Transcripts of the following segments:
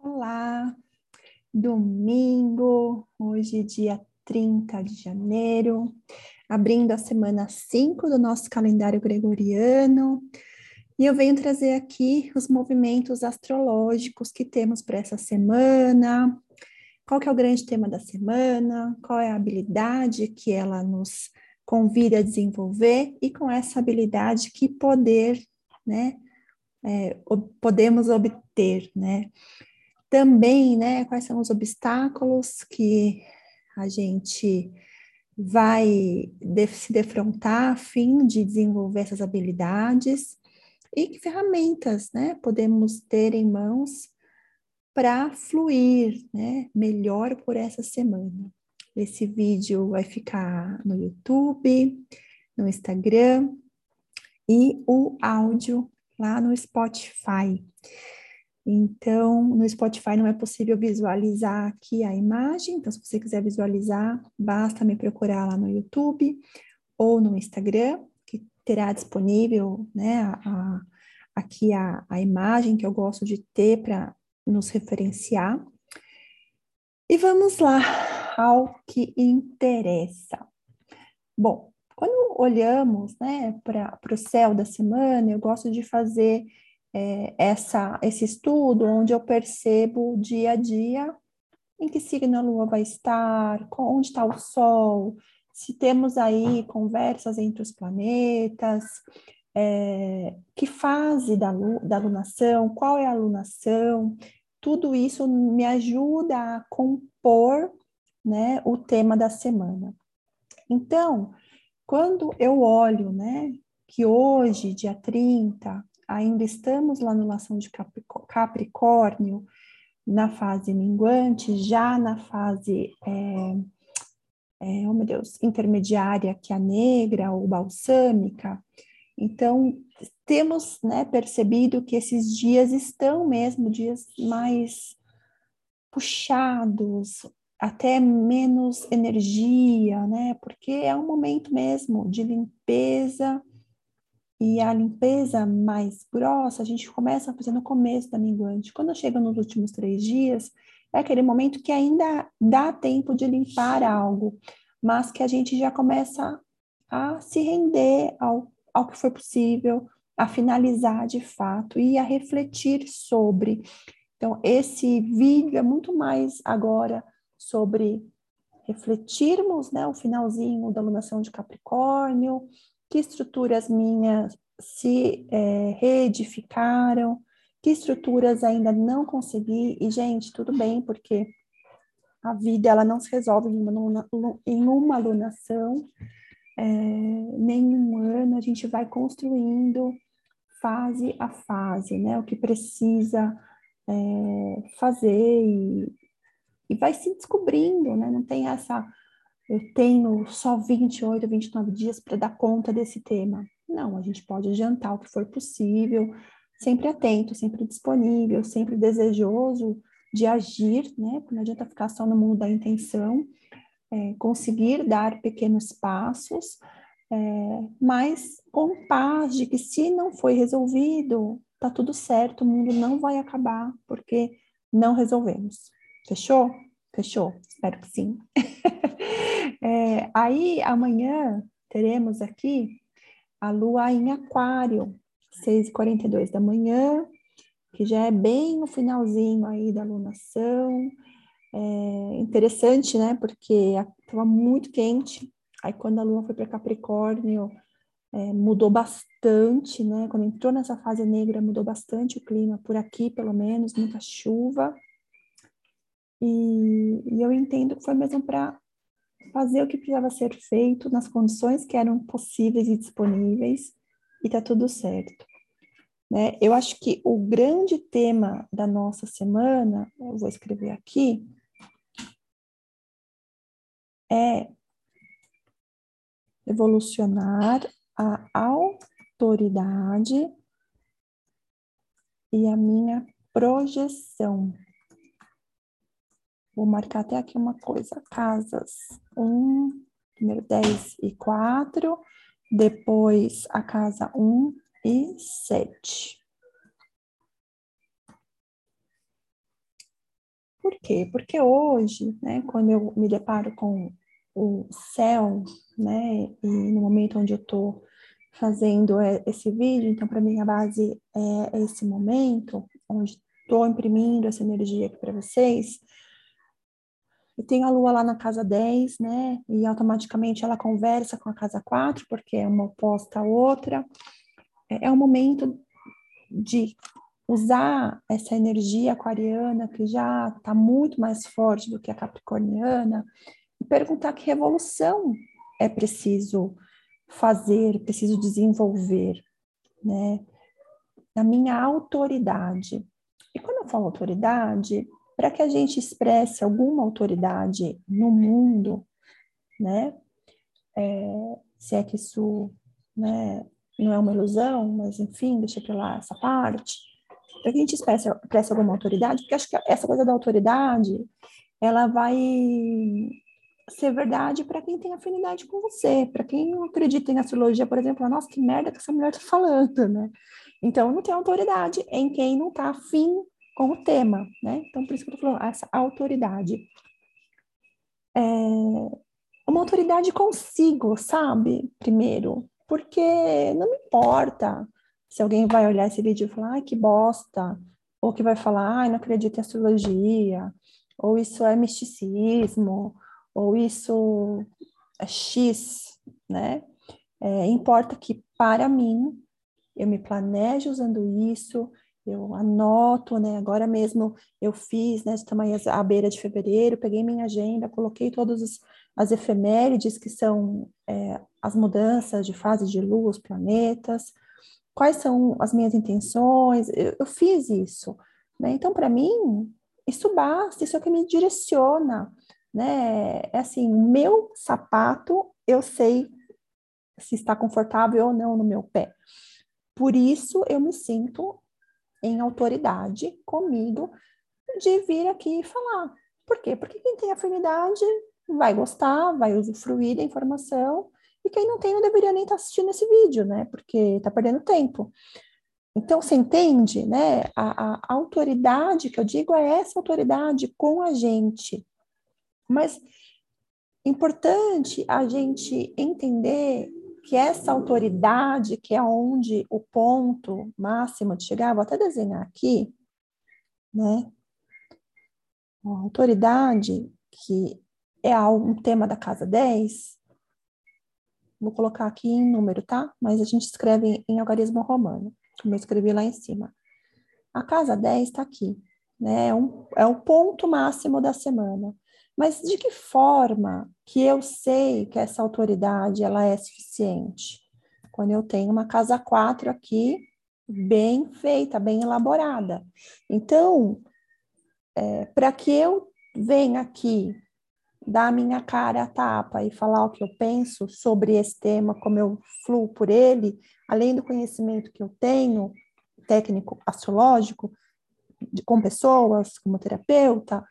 Olá, domingo, hoje dia 30 de janeiro, abrindo a semana 5 do nosso calendário gregoriano, e eu venho trazer aqui os movimentos astrológicos que temos para essa semana, qual que é o grande tema da semana, qual é a habilidade que ela nos convida a desenvolver, e com essa habilidade que poder, né, é, podemos obter, né? Também, né, quais são os obstáculos que a gente vai se defrontar a fim de desenvolver essas habilidades e que ferramentas, né, podemos ter em mãos para fluir, né, melhor por essa semana. Esse vídeo vai ficar no YouTube, no Instagram e o áudio lá no Spotify. Então, no Spotify não é possível visualizar aqui a imagem, então se você quiser visualizar, basta me procurar lá no YouTube ou no Instagram, que terá disponível né, a, a, aqui a, a imagem que eu gosto de ter para nos referenciar. E vamos lá ao que interessa. Bom, quando olhamos né, para o céu da semana, eu gosto de fazer é, essa, esse estudo onde eu percebo dia a dia em que signo a lua vai estar, onde está o sol, se temos aí conversas entre os planetas, é, que fase da, da alunação, qual é a alunação, tudo isso me ajuda a compor né, o tema da semana. Então, quando eu olho, né, que hoje, dia 30, ainda estamos lá no lação de Capricórnio, na fase minguante, já na fase, é, é, oh meu Deus, intermediária, que é a negra ou balsâmica. Então, temos né, percebido que esses dias estão mesmo dias mais puxados, até menos energia, né? Porque é um momento mesmo de limpeza e a limpeza mais grossa a gente começa a fazer no começo da minguante. Quando chega nos últimos três dias, é aquele momento que ainda dá tempo de limpar algo, mas que a gente já começa a se render ao, ao que for possível, a finalizar de fato e a refletir sobre. Então, esse vídeo é muito mais agora sobre refletirmos né, o finalzinho da alunação de Capricórnio, que estruturas minhas se é, reedificaram, que estruturas ainda não consegui, e gente, tudo bem, porque a vida ela não se resolve em uma, em uma alunação, é, nem em um ano, a gente vai construindo fase a fase, né, o que precisa é, fazer e, e vai se descobrindo, né? Não tem essa, eu tenho só 28, 29 dias para dar conta desse tema. Não, a gente pode adiantar o que for possível, sempre atento, sempre disponível, sempre desejoso de agir, né? Não adianta ficar só no mundo da intenção, é, conseguir dar pequenos passos, é, mas com paz de que se não foi resolvido, tá tudo certo, o mundo não vai acabar porque não resolvemos. Fechou? Fechou? Espero que sim. é, aí, amanhã, teremos aqui a lua em Aquário, 6h42 da manhã, que já é bem no finalzinho aí da lunação. É interessante, né? Porque estava muito quente. Aí, quando a lua foi para Capricórnio, é, mudou bastante, né? Quando entrou nessa fase negra, mudou bastante o clima, por aqui, pelo menos, muita chuva. E, e eu entendo que foi mesmo para fazer o que precisava ser feito nas condições que eram possíveis e disponíveis, e tá tudo certo. Né? Eu acho que o grande tema da nossa semana, eu vou escrever aqui, é evolucionar a autoridade e a minha projeção. Vou marcar até aqui uma coisa. Casas 1, número 10 e 4. Depois a casa 1 e 7. Por quê? Porque hoje, né, quando eu me deparo com o céu, né, e no momento onde eu estou fazendo é, esse vídeo, então para mim a base é esse momento, onde estou imprimindo essa energia aqui para vocês, eu tenho a lua lá na casa 10, né? E automaticamente ela conversa com a casa 4, porque é uma oposta à outra. É, é o momento de usar essa energia aquariana, que já está muito mais forte do que a capricorniana, e perguntar que revolução é preciso fazer, preciso desenvolver, né? Na minha autoridade. E quando eu falo autoridade, para que a gente expresse alguma autoridade no mundo, né? É, se é que isso né, não é uma ilusão, mas enfim, deixa para lá essa parte. Para que a gente expresse, expresse alguma autoridade, porque acho que essa coisa da autoridade, ela vai ser verdade para quem tem afinidade com você, para quem não acredita em astrologia, por exemplo, nossa, que merda que essa mulher está falando, né? Então, não tem autoridade em quem não está afim com o tema, né? Então, por isso que eu tô falando, essa autoridade. É uma autoridade consigo, sabe? Primeiro, porque não me importa se alguém vai olhar esse vídeo e falar, ai, que bosta, ou que vai falar, ai, não acredito em astrologia, ou isso é misticismo, ou isso é X, né? É, importa que, para mim, eu me planejo usando isso, eu anoto, né? Agora mesmo eu fiz, né? Estamos à beira de fevereiro, peguei minha agenda, coloquei todas as efemérides, que são é, as mudanças de fase de os planetas, quais são as minhas intenções, eu, eu fiz isso, né? Então, para mim, isso basta, isso é o que me direciona, né? É assim, meu sapato, eu sei se está confortável ou não no meu pé. Por isso eu me sinto em autoridade comigo de vir aqui falar. Por quê? Porque quem tem afinidade vai gostar, vai usufruir da informação, e quem não tem não deveria nem estar tá assistindo esse vídeo, né? Porque está perdendo tempo. Então, você entende, né? A, a, autoridade que eu digo é essa autoridade com a gente. Mas importante a gente entender que essa autoridade, que é onde o ponto máximo de chegar, vou até desenhar aqui, né? A autoridade, que é um tema da casa 10, vou colocar aqui em número, tá? Mas a gente escreve em algarismo romano, como eu escrevi lá em cima. A casa 10 está aqui, né? É, um, é o ponto máximo da semana. Mas de que forma que eu sei que essa autoridade ela é suficiente? Quando eu tenho uma casa 4 aqui, bem feita, bem elaborada. Então, é, para que eu venha aqui dar a minha cara a tapa e falar o que eu penso sobre esse tema, como eu fluo por ele, além do conhecimento que eu tenho, técnico astrológico, de, com pessoas, como terapeuta,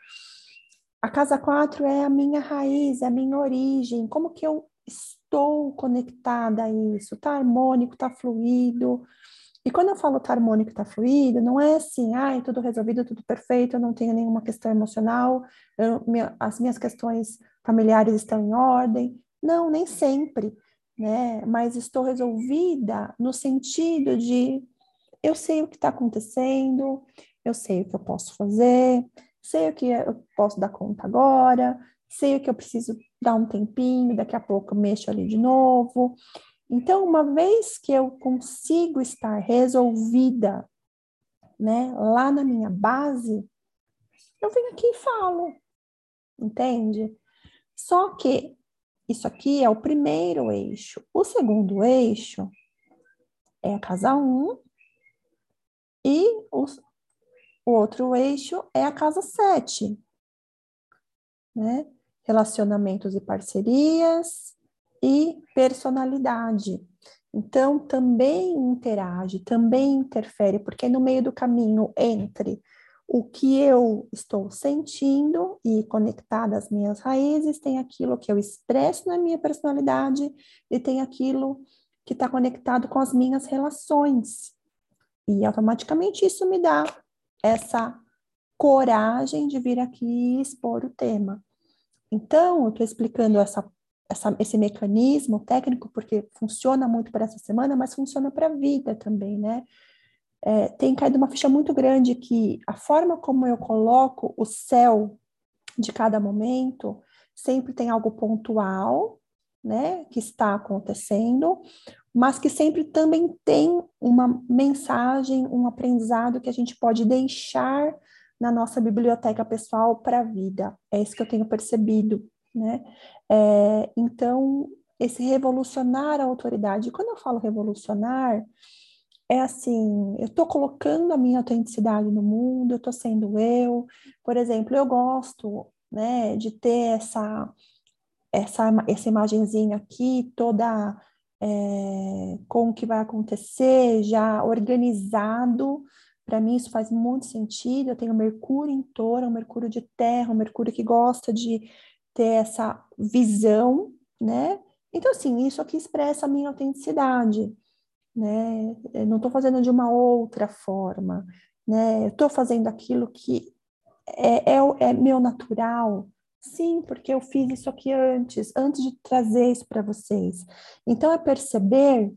a casa 4 é a minha raiz, é a minha origem, como que eu estou conectada a isso? Tá harmônico, tá fluido. E quando eu falo tá harmônico, tá fluido, não é assim, ai, tudo resolvido, tudo perfeito, eu não tenho nenhuma questão emocional, eu, minha, as minhas questões familiares estão em ordem. Não, nem sempre, né? Mas estou resolvida no sentido de eu sei o que está acontecendo, eu sei o que eu posso fazer, sei o que eu posso dar conta agora, sei o que eu preciso dar um tempinho, daqui a pouco eu mexo ali de novo. Então, uma vez que eu consigo estar resolvida, né, lá na minha base, eu venho aqui e falo, entende? Só que isso aqui é o primeiro eixo. O segundo eixo é a casa 1 um, e os, o outro eixo é a casa 7, né? Relacionamentos e parcerias e personalidade. Então, também interage, também interfere, porque no meio do caminho entre o que eu estou sentindo e conectada às minhas raízes, tem aquilo que eu expresso na minha personalidade e tem aquilo que está conectado com as minhas relações. E automaticamente isso me dá essa coragem de vir aqui expor o tema. Então, eu estou explicando essa, essa, esse mecanismo técnico porque funciona muito para essa semana, mas funciona para a vida também, né? É, tem caído uma ficha muito grande que a forma como eu coloco o céu de cada momento sempre tem algo pontual, né, que está acontecendo, mas que sempre também tem uma mensagem, um aprendizado que a gente pode deixar na nossa biblioteca pessoal para a vida. É isso que eu tenho percebido, né? É, então, esse revolucionar a autoridade. Quando eu falo revolucionar, é assim, eu estou colocando a minha autenticidade no mundo, eu estou sendo eu. Por exemplo, eu gosto, né, de ter essa essa essa imagenzinha aqui toda é, com o que vai acontecer, já organizado. Para mim, isso faz muito sentido. Eu tenho Mercúrio em touro, um Mercúrio de terra, um Mercúrio que gosta de ter essa visão, né? Então, assim, isso aqui expressa a minha autenticidade, né? Eu não estou fazendo de uma outra forma, né? Estou fazendo aquilo que é, é, é meu natural, Sim, porque eu fiz isso aqui antes, antes de trazer isso para vocês. Então, é perceber,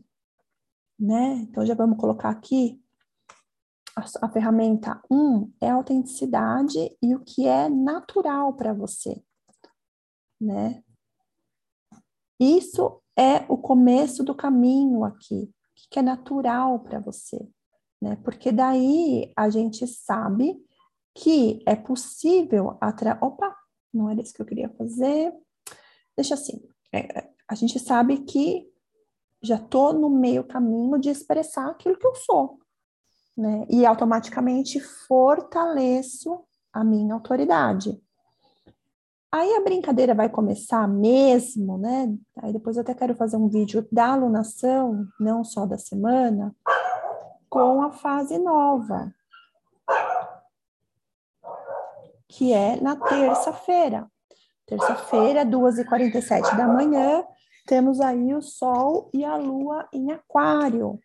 né? Então, já vamos colocar aqui a, a ferramenta 1 um, é a autenticidade e o que é natural para você, né? Isso é o começo do caminho aqui, que é natural para você, né? Porque daí a gente sabe que é possível atra... Opa, não era isso que eu queria fazer. Deixa assim, é, a gente sabe que já estou no meio caminho de expressar aquilo que eu sou, né? E automaticamente fortaleço a minha autoridade. Aí a brincadeira vai começar mesmo, né? Aí depois eu até quero fazer um vídeo da alunação, não só da semana, com a fase nova, que é na terça-feira. Terça-feira, 2h47 da manhã, temos aí o Sol e a Lua em Aquário,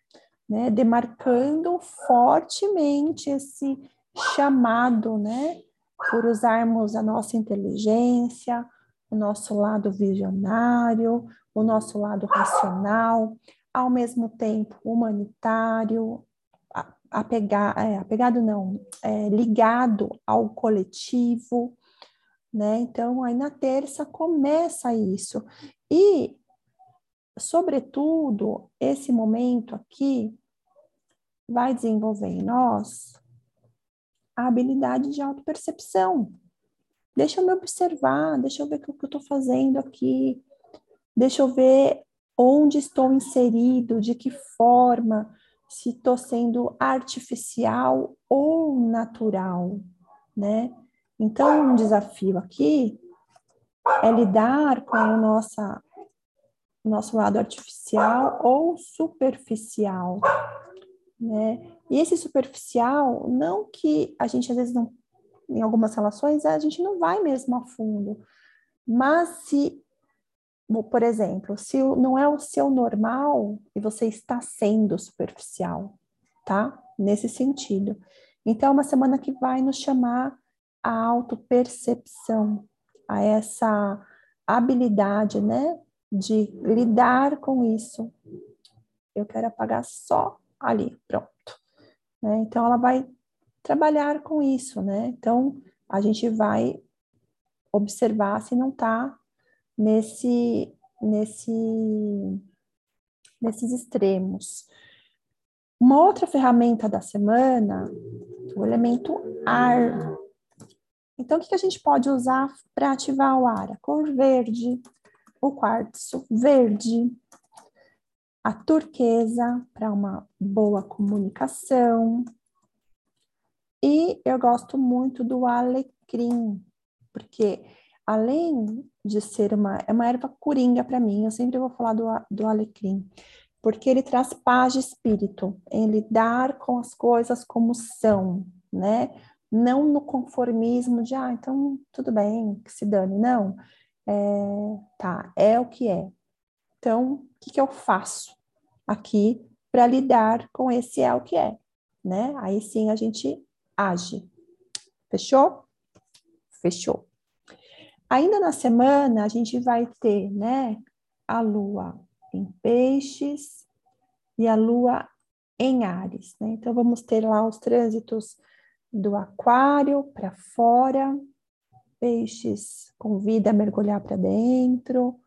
né? Demarcando fortemente esse chamado, né? Por usarmos a nossa inteligência, o nosso lado visionário, o nosso lado racional, ao mesmo tempo humanitário, é, apegado não, é, ligado ao coletivo, né? Então, aí na terça começa isso. E, sobretudo, esse momento aqui vai desenvolver em nós a habilidade de autopercepção. Deixa eu me observar, deixa eu ver o que eu estou fazendo aqui, deixa eu ver onde estou inserido, de que forma, se estou sendo artificial ou natural, né? Então, um desafio aqui é lidar com o nossa, nosso lado artificial ou superficial, né? E esse superficial, não que a gente às vezes não, em algumas relações, a gente não vai mesmo a fundo, mas se por exemplo, se não é o seu normal e você está sendo superficial, tá? Nesse sentido. Então, é uma semana que vai nos chamar a autopercepção, a essa habilidade, né, de lidar com isso. Eu quero apagar só ali, pronto. Né? Então, ela vai trabalhar com isso, né? Então, a gente vai observar se não está nesse, nesse, nesses extremos. Uma outra ferramenta da semana, o elemento ar. Então, o que a gente pode usar para ativar o ar? A cor verde, o quartzo verde, a turquesa para uma boa comunicação. E eu gosto muito do alecrim, porque além de ser uma, é uma erva coringa para mim, eu sempre vou falar do, do alecrim, porque ele traz paz de espírito, em lidar com as coisas como são, né? Não no conformismo de, ah, então tudo bem, que se dane, não. É, tá, é o que é. Então, o que, que eu faço aqui para lidar com esse é o que é, né? Aí sim a gente age. Fechou? Fechou. Ainda na semana, a gente vai ter, né, a lua em peixes e a lua em Ares, né? Então, vamos ter lá os trânsitos do aquário para fora, peixes convida a mergulhar para dentro,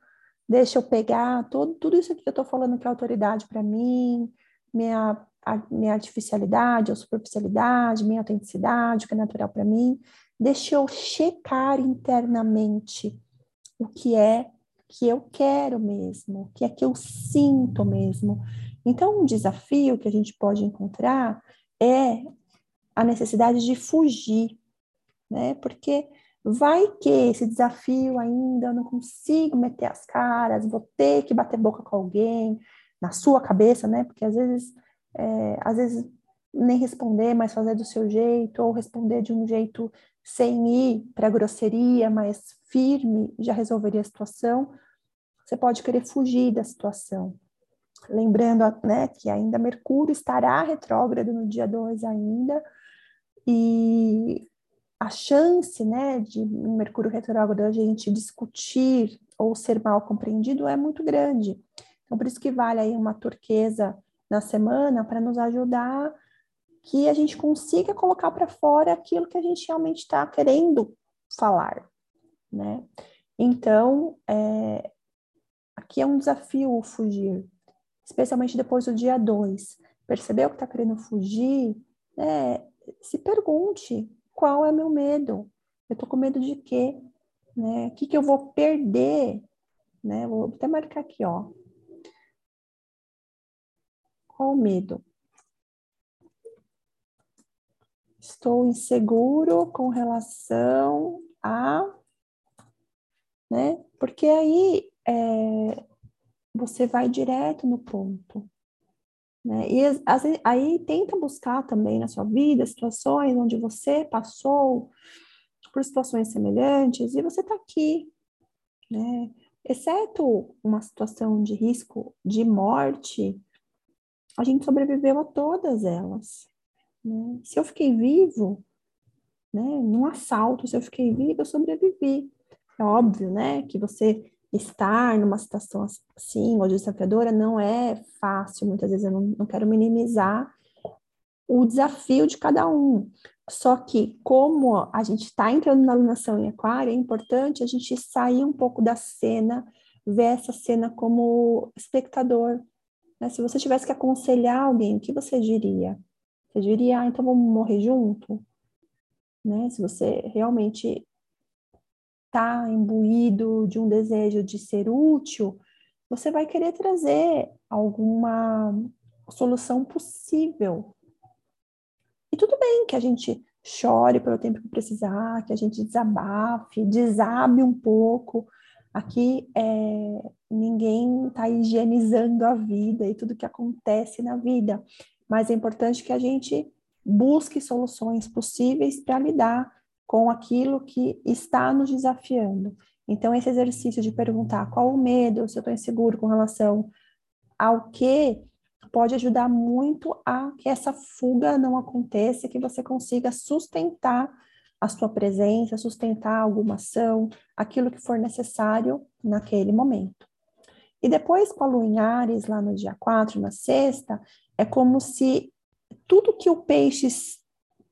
deixa eu pegar todo, tudo isso que eu estou falando que é autoridade para mim, minha, a, minha artificialidade ou superficialidade, minha autenticidade, o que é natural para mim, deixa eu checar internamente o que é que eu quero mesmo, o que é que eu sinto mesmo. Então, um desafio que a gente pode encontrar é a necessidade de fugir, né? Porque vai que esse desafio ainda eu não consigo meter as caras, vou ter que bater boca com alguém, na sua cabeça, né? Porque às vezes, é, às vezes nem responder, mas fazer do seu jeito, ou responder de um jeito sem ir para grosseria, mas firme, já resolveria a situação. Você pode querer fugir da situação. Lembrando né, que ainda Mercúrio estará retrógrado no dia 2 ainda, e a chance né, de Mercúrio retrógrado a gente discutir ou ser mal compreendido é muito grande. Então, por isso que vale aí uma turquesa na semana para nos ajudar que a gente consiga colocar para fora aquilo que a gente realmente está querendo falar, né? Então, é, aqui é um desafio fugir, especialmente depois do dia 2. Percebeu que está querendo fugir? É, se pergunte qual é meu medo. Eu estou com medo de quê? Né? O que, que eu vou perder? Né? Vou até marcar aqui, ó. Qual o medo? Estou inseguro com relação a. Né? Porque aí é, você vai direto no ponto. Né? E aí tenta buscar também na sua vida situações onde você passou por situações semelhantes e você está aqui, né? Exceto uma situação de risco de morte, a gente sobreviveu a todas elas. Né? Se eu fiquei vivo, né, num assalto, se eu fiquei vivo, eu sobrevivi. É óbvio, né, que você estar numa situação assim, ou desafiadora, não é fácil. Muitas vezes eu não, não quero minimizar o desafio de cada um. Só que, como a gente está entrando na alunação em aquário, é importante a gente sair um pouco da cena, ver essa cena como espectador. Né? Se você tivesse que aconselhar alguém, o que você diria? Você diria, ah, então vamos morrer junto? Né? Se você realmente está imbuído de um desejo de ser útil, você vai querer trazer alguma solução possível. E tudo bem que a gente chore pelo tempo que precisar, que a gente desabafe, desabe um pouco. Aqui é, ninguém está higienizando a vida e tudo que acontece na vida, mas é importante que a gente busque soluções possíveis para lidar com aquilo que está nos desafiando. Então, esse exercício de perguntar qual o medo, se eu estou inseguro com relação ao que, pode ajudar muito a que essa fuga não aconteça, que você consiga sustentar a sua presença, sustentar alguma ação, aquilo que for necessário naquele momento. E depois, com a lua em Ares, lá no dia 4, na sexta, é como se tudo que o peixe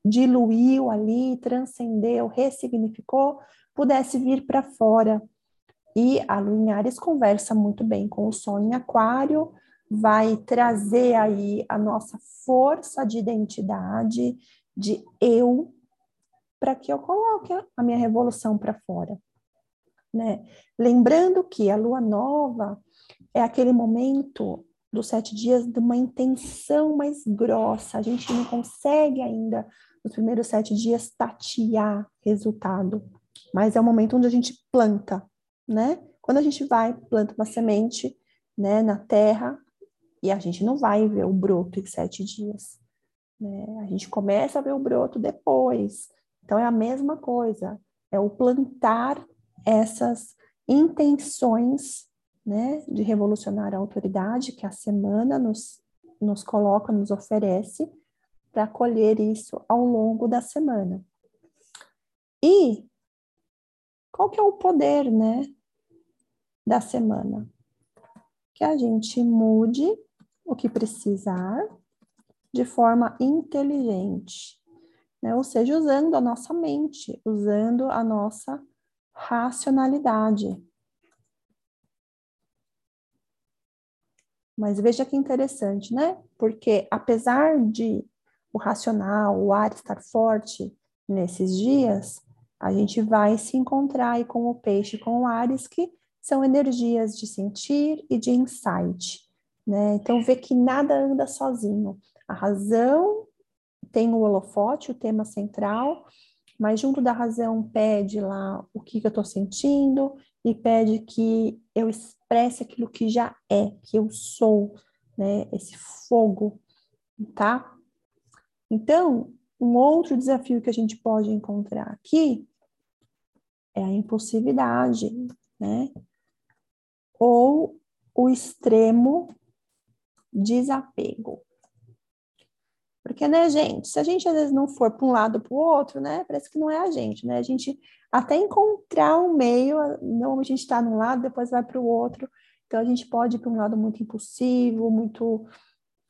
diluiu ali, transcendeu, ressignificou, pudesse vir para fora. E a Lua em Ares conversa muito bem com o Sol em Aquário, vai trazer aí a nossa força de identidade, de eu, para que eu coloque a minha revolução para fora. Né? Lembrando que a lua nova é aquele momento dos sete dias de uma intenção mais grossa, a gente não consegue ainda nos primeiros sete dias tatear resultado, mas é o momento onde a gente planta, né? Quando a gente vai, planta uma semente, né, na terra, e a gente não vai ver o broto em sete dias, né? A gente começa a ver o broto depois. Então é a mesma coisa, é o plantar essas intenções, né, de revolucionar a autoridade que a semana nos, nos coloca, nos oferece, para colher isso ao longo da semana. E qual que é o poder, né, da semana? Que a gente mude o que precisar de forma inteligente, né? Ou seja, usando a nossa mente, usando a nossa racionalidade. Mas veja que interessante, né? Porque apesar de o racional, o ar estar forte nesses dias, a gente vai se encontrar aí com o peixe, com o Ares, que são energias de sentir e de insight, né? Então vê que nada anda sozinho. A razão tem o holofote, o tema central, mas junto da razão pede lá o que, que eu estou sentindo e pede que eu expresse aquilo que já é, que eu sou, né? Esse fogo, tá? Então, um outro desafio que a gente pode encontrar aqui é a impulsividade, né? Ou o extremo desapego. Porque, né, gente, se a gente às vezes não for para um lado para o outro, né, parece que não é a gente, né? A gente até encontrar um meio, normalmente a gente está num lado, depois vai para o outro. Então a gente pode ir para um lado muito impulsivo, muito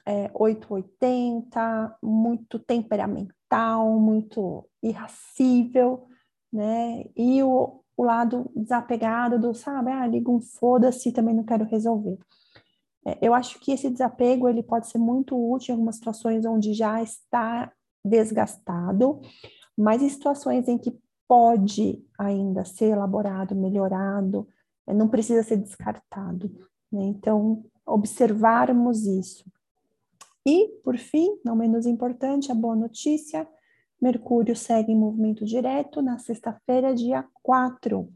é, 880, muito temperamental, muito irracível, né? E o, o lado desapegado do, sabe, ah, liga um foda-se, também não quero resolver. É, eu acho que esse desapego ele pode ser muito útil em algumas situações onde já está desgastado, mas em situações em que pode ainda ser elaborado, melhorado, é, não precisa ser descartado. Né? Então, observarmos isso. E, por fim, não menos importante, a boa notícia: Mercúrio segue em movimento direto na sexta-feira, dia 4.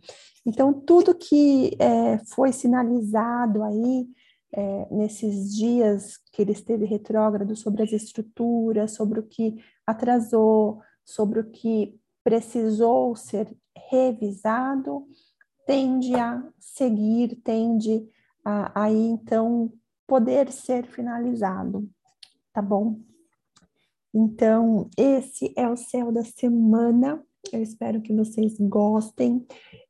Então, tudo que é, foi sinalizado aí é, nesses dias que ele esteve retrógrado sobre as estruturas, sobre o que atrasou, sobre o que precisou ser revisado, tende a seguir, tende a aí então poder ser finalizado, tá bom? Então, esse é o céu da semana. Eu espero que vocês gostem.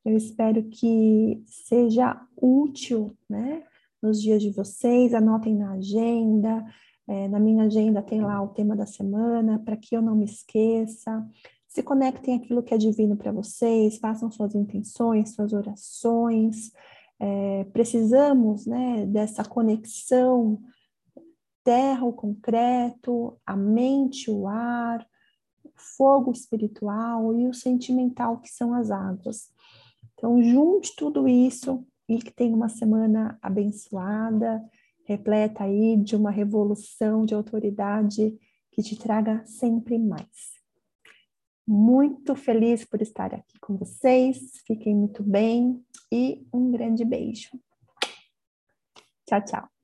Eu espero que seja útil, né? Nos dias de vocês, anotem na agenda. É, na minha agenda tem lá o tema da semana, para que eu não me esqueça. Se conectem aquilo que é divino para vocês, façam suas intenções, suas orações. É, precisamos né, dessa conexão terra, o concreto, a mente, o ar, o fogo espiritual e o sentimental, que são as águas. Então, junte tudo isso e que tenha uma semana abençoada, repleta aí de uma revolução de autoridade que te traga sempre mais. Muito feliz por estar aqui com vocês, fiquem muito bem e um grande beijo. Tchau, tchau.